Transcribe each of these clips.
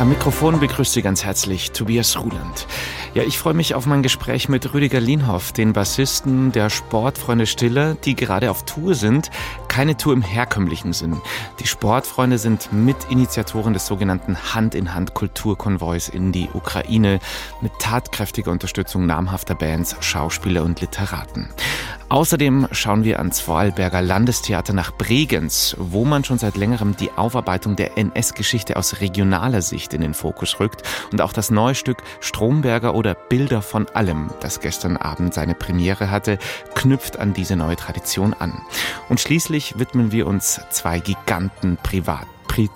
Am Mikrofon begrüßt Sie ganz herzlich Tobias Ruland. Ja, ich freue mich auf mein Gespräch mit Rüdiger Lienhoff, den Bassisten der Sportfreunde Stiller, die gerade auf Tour sind. Keine Tour im herkömmlichen Sinn. Die Sportfreunde sind Mitinitiatoren des sogenannten Hand-in-Hand-Kulturkonvois in die Ukraine mit tatkräftiger Unterstützung namhafter Bands, Schauspieler und Literaten. Außerdem schauen wir ans Vorarlberger Landestheater nach Bregenz, wo man schon seit längerem die Aufarbeitung der NS-Geschichte aus regionaler Sicht in den Fokus rückt und auch das neue Stück Stromberger oder Bilder von allem, das gestern Abend seine Premiere hatte, knüpft an diese neue Tradition an. Und schließlich widmen wir uns zwei Giganten privat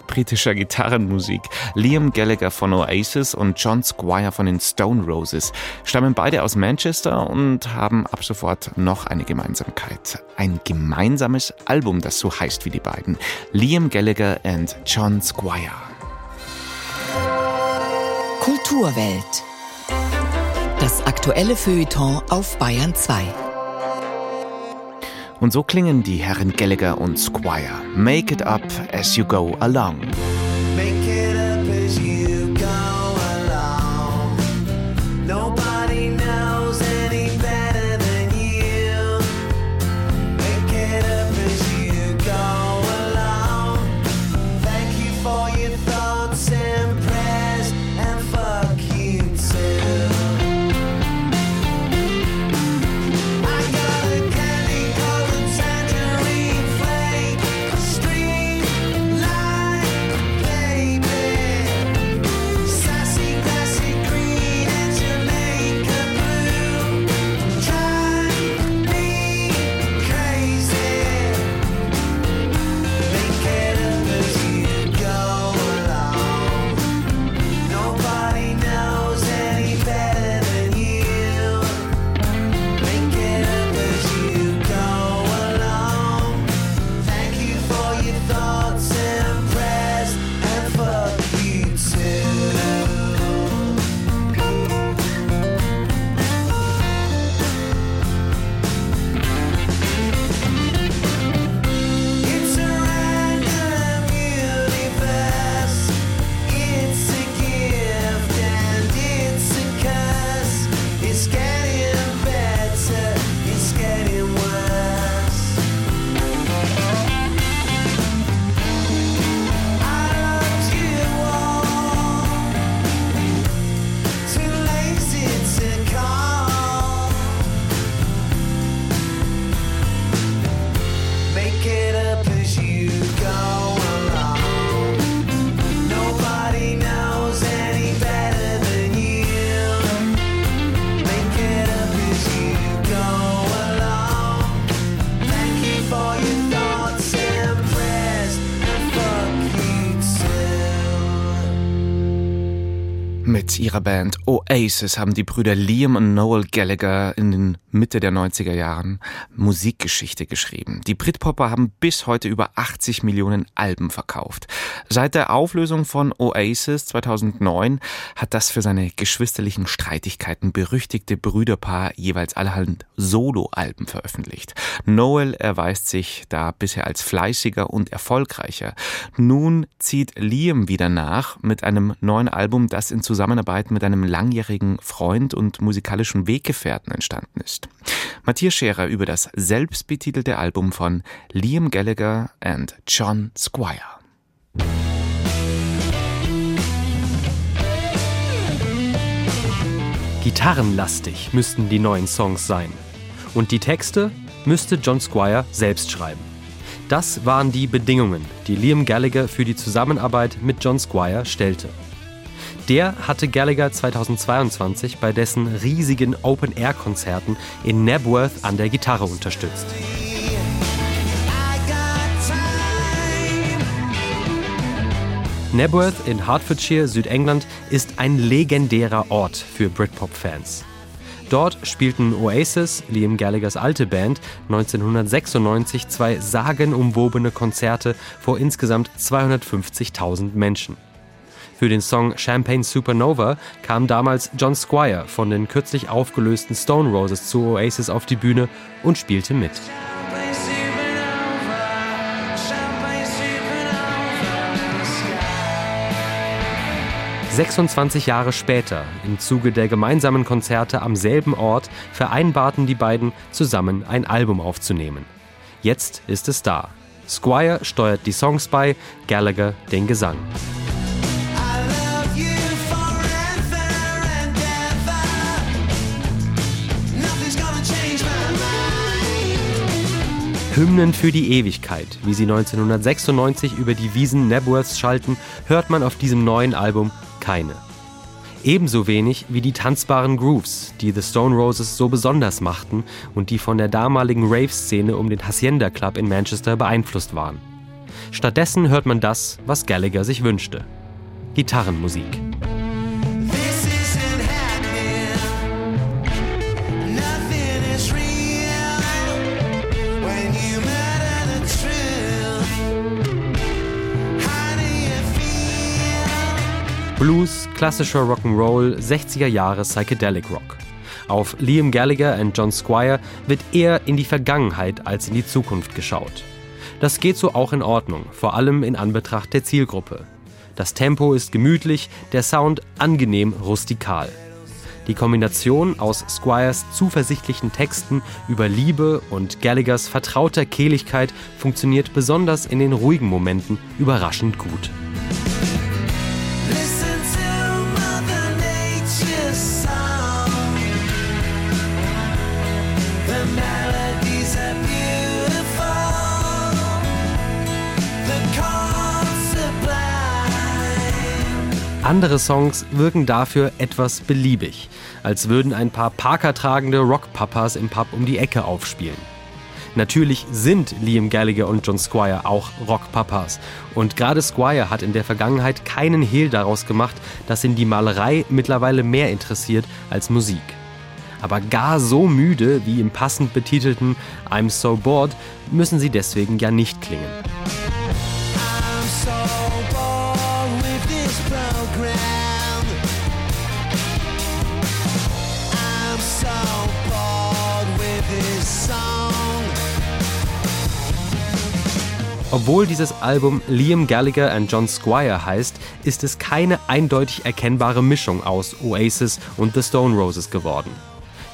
britischer Gitarrenmusik. Liam Gallagher von Oasis und John Squire von den Stone Roses stammen beide aus Manchester und haben ab sofort noch eine Gemeinsamkeit. Ein gemeinsames Album, das so heißt wie die beiden. Liam Gallagher and John Squire. Kulturwelt. Das aktuelle Feuilleton auf Bayern 2. Und so klingen die Herren Gallagher und Squire. Make it up as you go along. Ihrer Band Oasis haben die Brüder Liam und Noel Gallagher in den Mitte der 90er Jahren Musikgeschichte geschrieben. Die Britpopper haben bis heute über 80 Millionen Alben verkauft. Seit der Auflösung von Oasis 2009 hat das für seine geschwisterlichen Streitigkeiten berüchtigte Brüderpaar jeweils allerhand Soloalben veröffentlicht. Noel erweist sich da bisher als fleißiger und erfolgreicher. Nun zieht Liam wieder nach mit einem neuen Album, das in Zusammenarbeit mit einem langjährigen Freund und musikalischen Weggefährten entstanden ist. Matthias Scherer über das selbstbetitelte Album von Liam Gallagher and John Squire. Gitarrenlastig müssten die neuen Songs sein. Und die Texte müsste John Squire selbst schreiben. Das waren die Bedingungen, die Liam Gallagher für die Zusammenarbeit mit John Squire stellte. Der hatte Gallagher 2022 bei dessen riesigen Open-Air-Konzerten in Nebworth an der Gitarre unterstützt. Nebworth in Hertfordshire, Südengland, ist ein legendärer Ort für Britpop-Fans. Dort spielten Oasis, Liam Gallaghers alte Band, 1996 zwei sagenumwobene Konzerte vor insgesamt 250.000 Menschen. Für den Song Champagne Supernova kam damals John Squire von den kürzlich aufgelösten Stone Roses zu Oasis auf die Bühne und spielte mit. 26 Jahre später, im Zuge der gemeinsamen Konzerte am selben Ort, vereinbarten die beiden, zusammen ein Album aufzunehmen. Jetzt ist es da. Squire steuert die Songs bei, Gallagher den Gesang. Hymnen für die Ewigkeit, wie sie 1996 über die Wiesen Nebworths schalten, hört man auf diesem neuen Album keine. Ebenso wenig wie die tanzbaren Grooves, die The Stone Roses so besonders machten und die von der damaligen Rave-Szene um den Hacienda Club in Manchester beeinflusst waren. Stattdessen hört man das, was Gallagher sich wünschte. Gitarrenmusik. Blues, klassischer Rock'n'Roll, 60er Jahre Psychedelic Rock. Auf Liam Gallagher und John Squire wird eher in die Vergangenheit als in die Zukunft geschaut. Das geht so auch in Ordnung, vor allem in Anbetracht der Zielgruppe. Das Tempo ist gemütlich, der Sound angenehm rustikal. Die Kombination aus Squires zuversichtlichen Texten über Liebe und Gallaghers vertrauter Kehligkeit funktioniert besonders in den ruhigen Momenten überraschend gut. Andere Songs wirken dafür etwas beliebig, als würden ein paar parkertragende Rockpapas im Pub um die Ecke aufspielen. Natürlich sind Liam Gallagher und John Squire auch Rockpapas. Und gerade Squire hat in der Vergangenheit keinen Hehl daraus gemacht, dass ihn die Malerei mittlerweile mehr interessiert als Musik. Aber gar so müde wie im passend betitelten I'm So Bored müssen sie deswegen ja nicht klingen. Obwohl dieses Album Liam Gallagher and John Squire heißt, ist es keine eindeutig erkennbare Mischung aus Oasis und The Stone Roses geworden.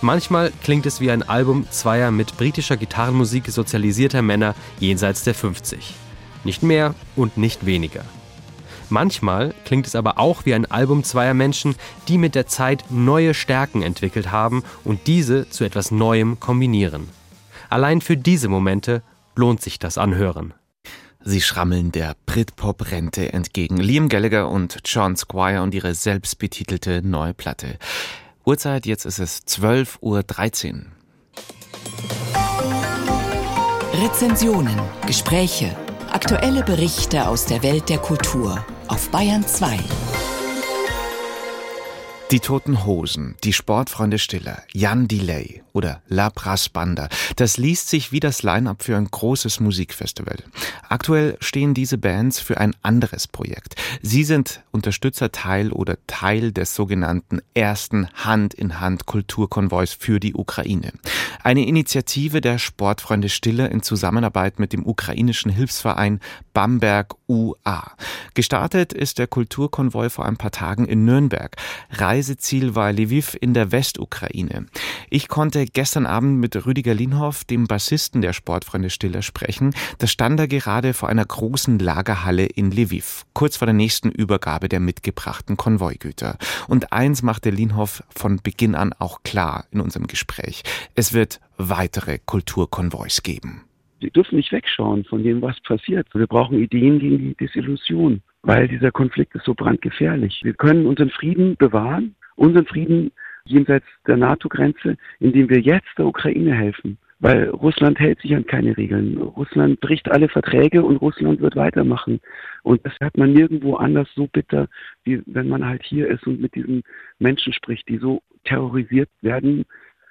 Manchmal klingt es wie ein Album zweier mit britischer Gitarrenmusik sozialisierter Männer jenseits der 50. Nicht mehr und nicht weniger. Manchmal klingt es aber auch wie ein Album zweier Menschen, die mit der Zeit neue Stärken entwickelt haben und diese zu etwas Neuem kombinieren. Allein für diese Momente lohnt sich das Anhören. Sie schrammeln der Britpop-Rente entgegen. Liam Gallagher und John Squire und ihre selbstbetitelte neue Platte. Uhrzeit, jetzt ist es 12.13 Uhr. Rezensionen, Gespräche, aktuelle Berichte aus der Welt der Kultur auf Bayern 2. Die Toten Hosen, die Sportfreunde Stiller, Jan Delay oder La Brass Banda, das liest sich wie das Line-up für ein großes Musikfestival. Aktuell stehen diese Bands für ein anderes Projekt. Sie sind Unterstützerteil oder Teil des sogenannten ersten Hand-in-Hand Kulturkonvois für die Ukraine. Eine Initiative der Sportfreunde Stiller in Zusammenarbeit mit dem ukrainischen Hilfsverein Bamberg UA. Gestartet ist der Kulturkonvoi vor ein paar Tagen in Nürnberg. Reiseziel war Lviv in der Westukraine. Ich konnte gestern Abend mit Rüdiger Linhoff, dem Bassisten der Sportfreunde Stiller, sprechen. Da stand er gerade vor einer großen Lagerhalle in Lviv, kurz vor der nächsten Übergabe der mitgebrachten Konvoigüter. Und eins machte Linhoff von Beginn an auch klar in unserem Gespräch. Es wird weitere Kulturkonvois geben. Sie dürfen nicht wegschauen von dem, was passiert. Wir brauchen Ideen gegen die Desillusion, weil dieser Konflikt ist so brandgefährlich. Wir können unseren Frieden bewahren, unseren Frieden jenseits der NATO-Grenze, indem wir jetzt der Ukraine helfen. Weil Russland hält sich an keine Regeln. Russland bricht alle Verträge und Russland wird weitermachen. Und das hat man nirgendwo anders so bitter, wie wenn man halt hier ist und mit diesen Menschen spricht, die so terrorisiert werden.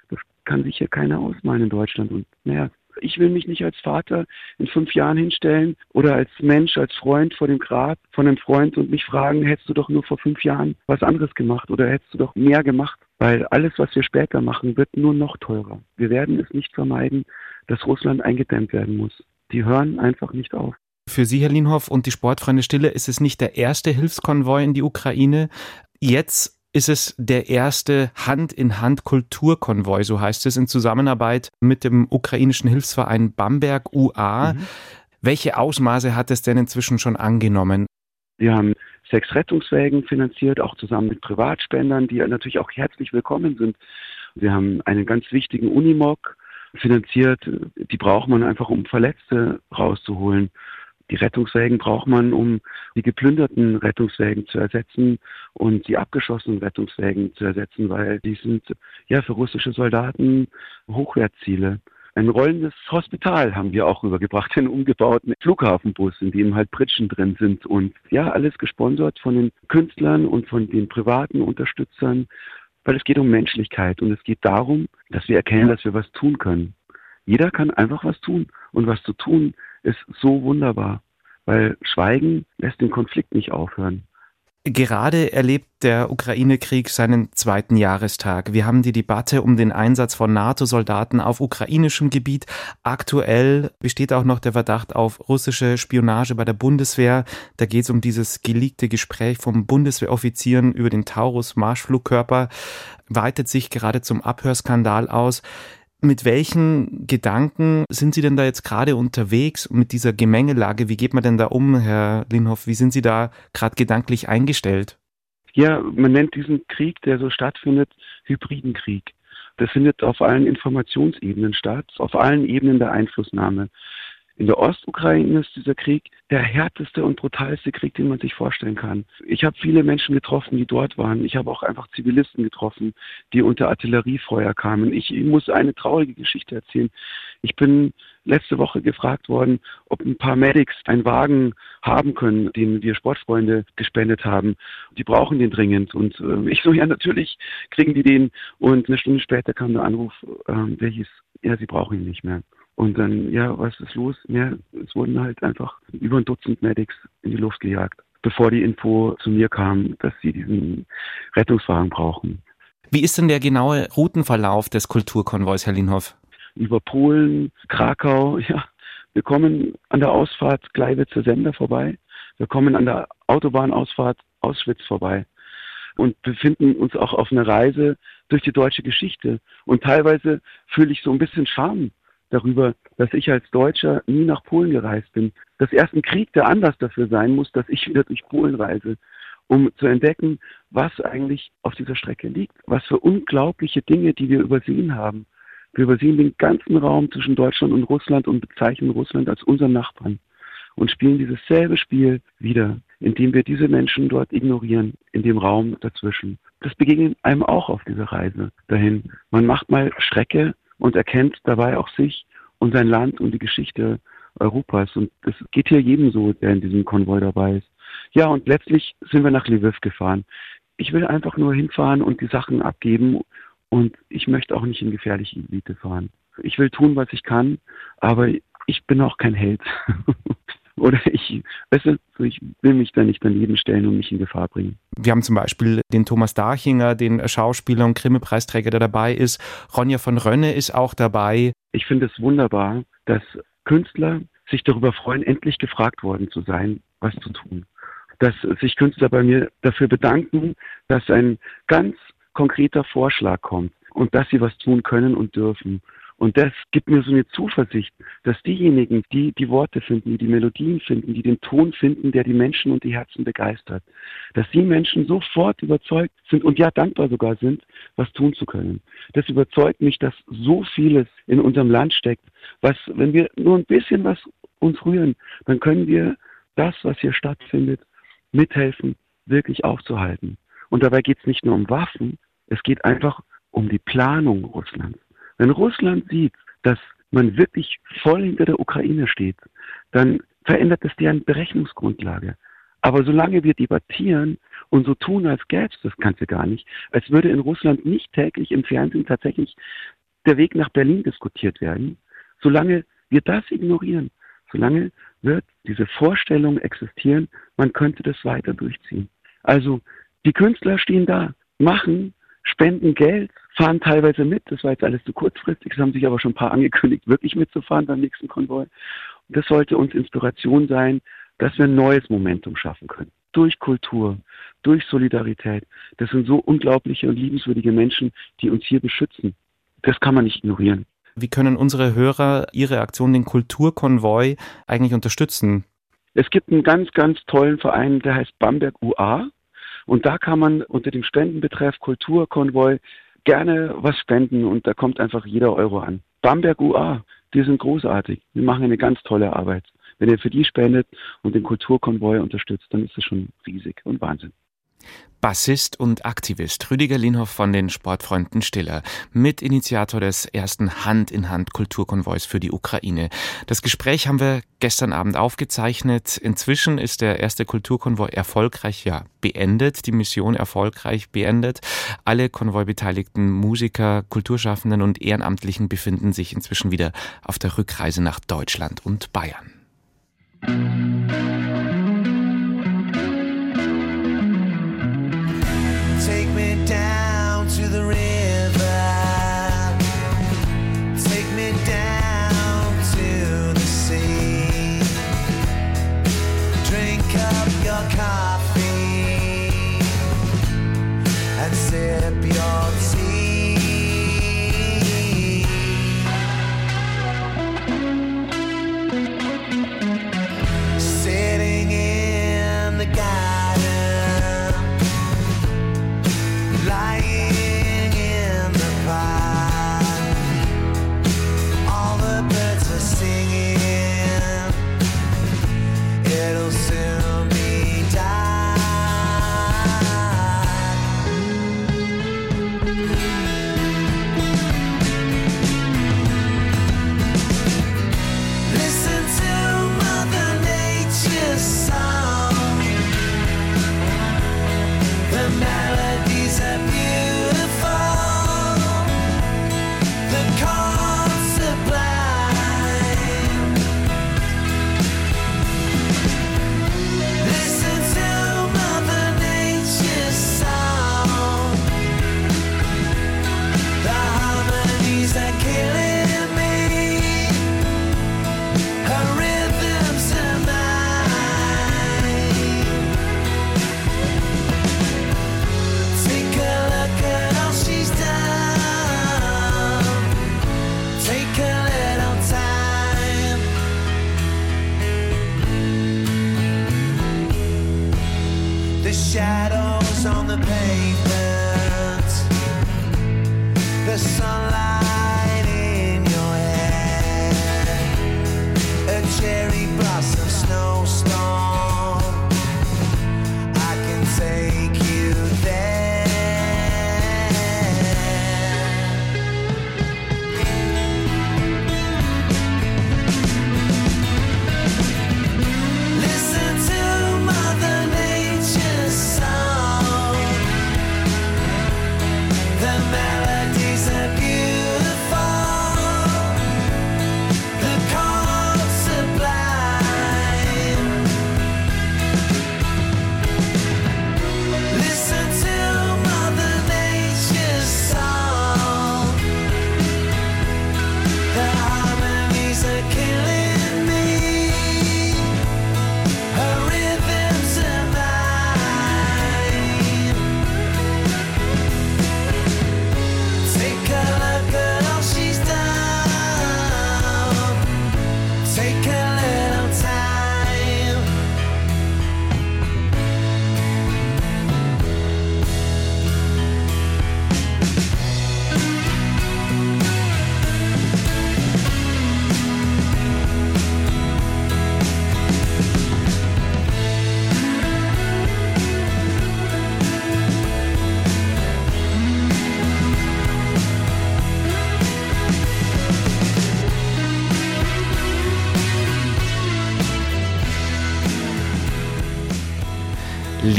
Das kann sich hier keiner ausmalen in Deutschland. Und naja, ich will mich nicht als Vater in fünf Jahren hinstellen oder als Mensch, als Freund vor dem Grab von einem Freund und mich fragen, hättest du doch nur vor fünf Jahren was anderes gemacht oder hättest du doch mehr gemacht? Weil alles, was wir später machen, wird nur noch teurer. Wir werden es nicht vermeiden, dass Russland eingedämmt werden muss. Die hören einfach nicht auf. Für Sie, Herr Lienhoff, und die Sportfreunde Stille ist es nicht der erste Hilfskonvoi in die Ukraine. Jetzt ist es der erste Hand-in-Hand-Kulturkonvoi, so heißt es, in Zusammenarbeit mit dem ukrainischen Hilfsverein Bamberg UA. Mhm. Welche Ausmaße hat es denn inzwischen schon angenommen? Wir haben sechs Rettungswägen finanziert, auch zusammen mit Privatspendern, die natürlich auch herzlich willkommen sind. Wir haben einen ganz wichtigen Unimog finanziert. Die braucht man einfach, um Verletzte rauszuholen. Die Rettungswägen braucht man, um die geplünderten Rettungswägen zu ersetzen und die abgeschossenen Rettungswägen zu ersetzen, weil die sind ja für russische Soldaten Hochwertziele. Ein rollendes Hospital haben wir auch rübergebracht, einen umgebauten Flughafenbus, in dem halt Pritschen drin sind und ja, alles gesponsert von den Künstlern und von den privaten Unterstützern, weil es geht um Menschlichkeit und es geht darum, dass wir erkennen, dass wir was tun können. Jeder kann einfach was tun und was zu tun ist so wunderbar, weil Schweigen lässt den Konflikt nicht aufhören. Gerade erlebt der Ukraine-Krieg seinen zweiten Jahrestag. Wir haben die Debatte um den Einsatz von NATO-Soldaten auf ukrainischem Gebiet. Aktuell besteht auch noch der Verdacht auf russische Spionage bei der Bundeswehr. Da geht es um dieses geleakte Gespräch vom Bundeswehroffizieren über den Taurus-Marschflugkörper. Weitet sich gerade zum Abhörskandal aus. Mit welchen Gedanken sind Sie denn da jetzt gerade unterwegs mit dieser Gemengelage? Wie geht man denn da um, Herr Linhoff? Wie sind Sie da gerade gedanklich eingestellt? Ja, man nennt diesen Krieg, der so stattfindet, hybriden Krieg. Das findet auf allen Informationsebenen statt, auf allen Ebenen der Einflussnahme. In der Ostukraine ist dieser Krieg der härteste und brutalste Krieg, den man sich vorstellen kann. Ich habe viele Menschen getroffen, die dort waren. Ich habe auch einfach Zivilisten getroffen, die unter Artilleriefeuer kamen. Ich, ich muss eine traurige Geschichte erzählen. Ich bin letzte Woche gefragt worden, ob ein paar Medics einen Wagen haben können, den wir Sportfreunde gespendet haben. Die brauchen den dringend. Und äh, ich so, ja, natürlich kriegen die den. Und eine Stunde später kam der Anruf, äh, der hieß, ja, sie brauchen ihn nicht mehr. Und dann, ja, was ist los? Ja, es wurden halt einfach über ein Dutzend Medics in die Luft gejagt, bevor die Info zu mir kam, dass sie diesen Rettungswagen brauchen. Wie ist denn der genaue Routenverlauf des Kulturkonvois, Herr Linhoff? Über Polen, Krakau, ja. Wir kommen an der Ausfahrt Gleiwitzer Sender vorbei. Wir kommen an der Autobahnausfahrt Auschwitz vorbei und befinden uns auch auf einer Reise durch die deutsche Geschichte. Und teilweise fühle ich so ein bisschen Scham darüber, dass ich als Deutscher nie nach Polen gereist bin. Dass erst ein Krieg der Anlass dafür sein muss, dass ich wieder durch Polen reise, um zu entdecken, was eigentlich auf dieser Strecke liegt, was für unglaubliche Dinge, die wir übersehen haben. Wir übersehen den ganzen Raum zwischen Deutschland und Russland und bezeichnen Russland als unseren Nachbarn und spielen dieses selbe Spiel wieder, indem wir diese Menschen dort ignorieren, in dem Raum dazwischen. Das begegnet einem auch auf dieser Reise dahin. Man macht mal Strecke und erkennt dabei auch sich und sein Land und die Geschichte Europas. Und das geht hier jedem so, der in diesem Konvoi dabei ist. Ja, und letztlich sind wir nach Lviv gefahren. Ich will einfach nur hinfahren und die Sachen abgeben und ich möchte auch nicht in gefährliche Gebiete fahren. Ich will tun, was ich kann, aber ich bin auch kein Held. Oder ich, weißt du, ich will mich da nicht daneben stellen und mich in Gefahr bringen. Wir haben zum Beispiel den Thomas Dachinger, den Schauspieler und Grimme-Preisträger, der dabei ist. Ronja von Rönne ist auch dabei. Ich finde es wunderbar, dass Künstler sich darüber freuen, endlich gefragt worden zu sein, was zu tun. Dass sich Künstler bei mir dafür bedanken, dass ein ganz konkreter Vorschlag kommt und dass sie was tun können und dürfen. Und das gibt mir so eine Zuversicht, dass diejenigen, die die Worte finden, die die Melodien finden, die den Ton finden, der die Menschen und die Herzen begeistert, dass die Menschen sofort überzeugt sind und ja dankbar sogar sind, was tun zu können. Das überzeugt mich, dass so vieles in unserem Land steckt, was, wenn wir nur ein bisschen was uns rühren, dann können wir das, was hier stattfindet, mithelfen, wirklich aufzuhalten. Und dabei geht es nicht nur um Waffen, es geht einfach um die Planung Russlands. Wenn Russland sieht, dass man wirklich voll hinter der Ukraine steht, dann verändert es deren Berechnungsgrundlage. Aber solange wir debattieren und so tun, als gäbe es das Ganze gar nicht, als würde in Russland nicht täglich im Fernsehen tatsächlich der Weg nach Berlin diskutiert werden, solange wir das ignorieren, solange wird diese Vorstellung existieren, man könnte das weiter durchziehen. Also die Künstler stehen da, machen, spenden Geld, fahren teilweise mit. Das war jetzt alles zu kurzfristig. Es haben sich aber schon ein paar angekündigt, wirklich mitzufahren beim nächsten Konvoi. Und das sollte uns Inspiration sein, dass wir ein neues Momentum schaffen können. durch Kultur, durch Solidarität. Das sind so unglaubliche und liebenswürdige Menschen, die uns hier beschützen. Das kann man nicht ignorieren. Wie können unsere Hörer Ihre Aktion, den Kulturkonvoi, eigentlich unterstützen? Es gibt einen ganz, ganz tollen Verein, der heißt Bamberg UA. Und da kann man unter dem Spendenbetreff Kulturkonvoi gerne was spenden und da kommt einfach jeder Euro an. Bamberg UA, die sind großartig. Wir machen eine ganz tolle Arbeit. Wenn ihr für die spendet und den Kulturkonvoi unterstützt, dann ist das schon riesig und Wahnsinn. Bassist und Aktivist Rüdiger Linhoff von den Sportfreunden Stiller, Mitinitiator des ersten Hand-in-Hand-Kulturkonvois für die Ukraine. Das Gespräch haben wir gestern Abend aufgezeichnet. Inzwischen ist der erste Kulturkonvoi erfolgreich ja beendet, die Mission erfolgreich beendet. Alle konvoibeteiligten Musiker, Kulturschaffenden und Ehrenamtlichen befinden sich inzwischen wieder auf der Rückreise nach Deutschland und Bayern. shadows on the pavement. The sunlight.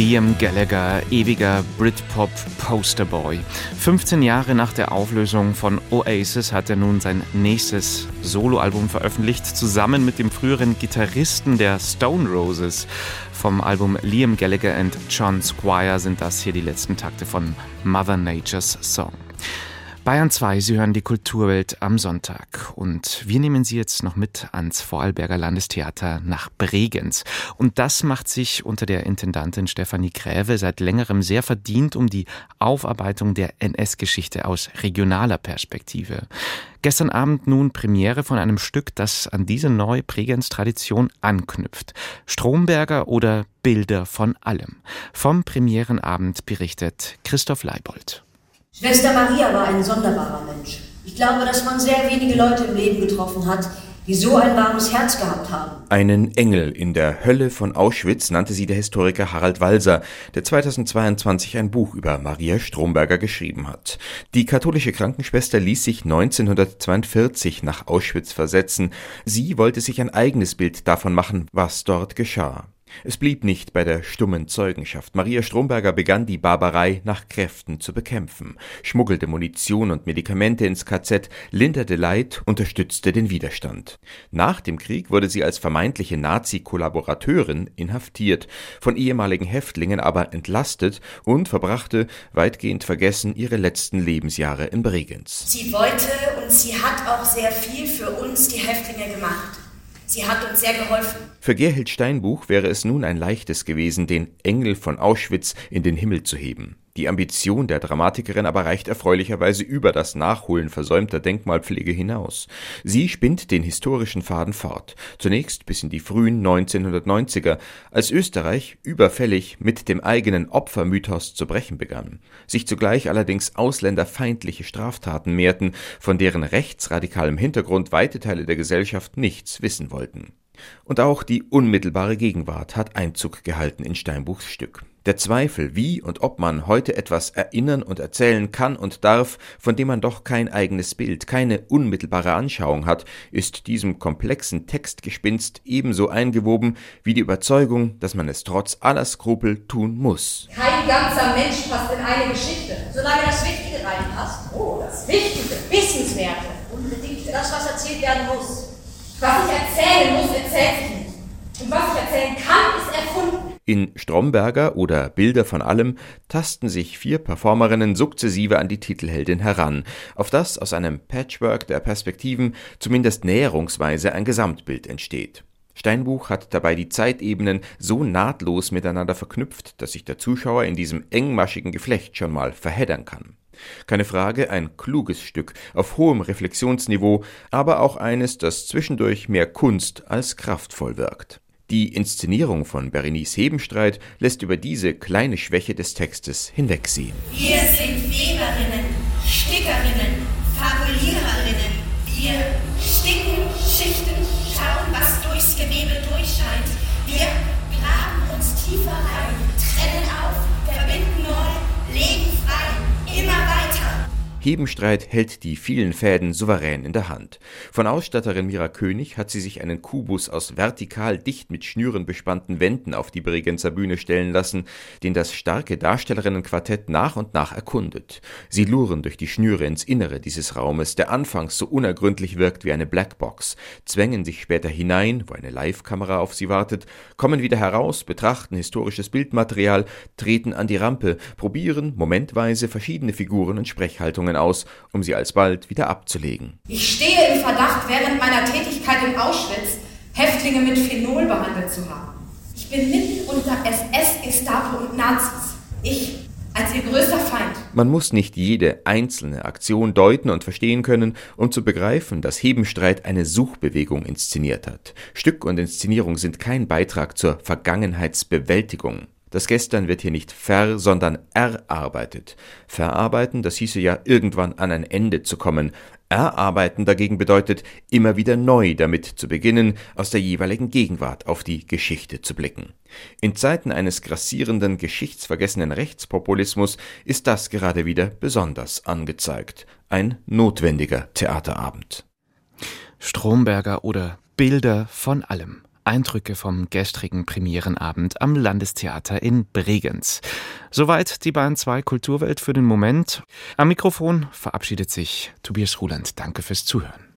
Liam Gallagher, ewiger Britpop Posterboy. 15 Jahre nach der Auflösung von Oasis hat er nun sein nächstes Soloalbum veröffentlicht, zusammen mit dem früheren Gitarristen der Stone Roses. Vom Album Liam Gallagher and John Squire sind das hier die letzten Takte von Mother Nature's Song. Bayern 2, Sie hören die Kulturwelt am Sonntag. Und wir nehmen Sie jetzt noch mit ans Vorarlberger Landestheater nach Bregenz. Und das macht sich unter der Intendantin Stefanie Gräve seit längerem sehr verdient um die Aufarbeitung der NS-Geschichte aus regionaler Perspektive. Gestern Abend nun Premiere von einem Stück, das an diese neue Bregenz-Tradition anknüpft. Stromberger oder Bilder von allem. Vom Premierenabend berichtet Christoph Leibold. Schwester Maria war ein sonderbarer Mensch. Ich glaube, dass man sehr wenige Leute im Leben getroffen hat, die so ein warmes Herz gehabt haben. Einen Engel in der Hölle von Auschwitz nannte sie der Historiker Harald Walser, der 2022 ein Buch über Maria Stromberger geschrieben hat. Die katholische Krankenschwester ließ sich 1942 nach Auschwitz versetzen. Sie wollte sich ein eigenes Bild davon machen, was dort geschah. Es blieb nicht bei der stummen Zeugenschaft. Maria Stromberger begann die Barbarei nach Kräften zu bekämpfen, schmuggelte Munition und Medikamente ins KZ, linderte Leid, unterstützte den Widerstand. Nach dem Krieg wurde sie als vermeintliche Nazi-Kollaborateurin inhaftiert, von ehemaligen Häftlingen aber entlastet und verbrachte, weitgehend vergessen, ihre letzten Lebensjahre in Bregenz. Sie wollte und sie hat auch sehr viel für uns, die Häftlinge, gemacht. Sie hat uns sehr geholfen. Für Gerhild Steinbuch wäre es nun ein leichtes gewesen, den Engel von Auschwitz in den Himmel zu heben. Die Ambition der Dramatikerin aber reicht erfreulicherweise über das Nachholen versäumter Denkmalpflege hinaus. Sie spinnt den historischen Faden fort, zunächst bis in die frühen 1990er, als Österreich überfällig mit dem eigenen Opfermythos zu brechen begann, sich zugleich allerdings ausländerfeindliche Straftaten mehrten, von deren rechtsradikalem Hintergrund weite Teile der Gesellschaft nichts wissen wollten. Und auch die unmittelbare Gegenwart hat Einzug gehalten in Steinbuchs Stück. Der Zweifel, wie und ob man heute etwas erinnern und erzählen kann und darf, von dem man doch kein eigenes Bild, keine unmittelbare Anschauung hat, ist diesem komplexen Textgespinst ebenso eingewoben wie die Überzeugung, dass man es trotz aller Skrupel tun muss. Kein ganzer Mensch passt in eine Geschichte, solange das Wichtige reinpasst. Oh, das Wichtige, Wissenswerte, unbedingt das, was erzählt werden muss. Was ich erzählen muss, erzählt sich nicht. Und was ich erzählen kann, ist erfunden. In Stromberger oder Bilder von allem tasten sich vier Performerinnen sukzessive an die Titelheldin heran, auf das aus einem Patchwork der Perspektiven zumindest näherungsweise ein Gesamtbild entsteht. Steinbuch hat dabei die Zeitebenen so nahtlos miteinander verknüpft, dass sich der Zuschauer in diesem engmaschigen Geflecht schon mal verheddern kann. Keine Frage, ein kluges Stück auf hohem Reflexionsniveau, aber auch eines, das zwischendurch mehr Kunst als kraftvoll wirkt. Die Inszenierung von Berenice Hebenstreit lässt über diese kleine Schwäche des Textes hinwegsehen. Wir sind Weberinnen, Stickerinnen, Hebenstreit hält die vielen Fäden souverän in der Hand. Von Ausstatterin Mira König hat sie sich einen Kubus aus vertikal dicht mit Schnüren bespannten Wänden auf die Bregenzer Bühne stellen lassen, den das starke Darstellerinnenquartett nach und nach erkundet. Sie luren durch die Schnüre ins Innere dieses Raumes, der anfangs so unergründlich wirkt wie eine Blackbox, zwängen sich später hinein, wo eine Live-Kamera auf sie wartet, kommen wieder heraus, betrachten historisches Bildmaterial, treten an die Rampe, probieren momentweise verschiedene Figuren und Sprechhaltungen aus, um sie alsbald wieder abzulegen. Ich stehe im Verdacht, während meiner Tätigkeit in Auschwitz Häftlinge mit Phenol behandelt zu haben. Ich bin mitten unter SS, Gestapo und Nazis. Ich als ihr größter Feind. Man muss nicht jede einzelne Aktion deuten und verstehen können, um zu begreifen, dass Hebenstreit eine Suchbewegung inszeniert hat. Stück und Inszenierung sind kein Beitrag zur Vergangenheitsbewältigung. Das Gestern wird hier nicht ver, sondern erarbeitet. Verarbeiten, das hieße ja irgendwann an ein Ende zu kommen. Erarbeiten dagegen bedeutet, immer wieder neu damit zu beginnen, aus der jeweiligen Gegenwart auf die Geschichte zu blicken. In Zeiten eines grassierenden, geschichtsvergessenen Rechtspopulismus ist das gerade wieder besonders angezeigt. Ein notwendiger Theaterabend. Stromberger oder Bilder von allem. Eindrücke vom gestrigen Premierenabend am Landestheater in Bregenz. Soweit die Bahn 2 Kulturwelt für den Moment. Am Mikrofon verabschiedet sich Tobias Ruland. Danke fürs Zuhören.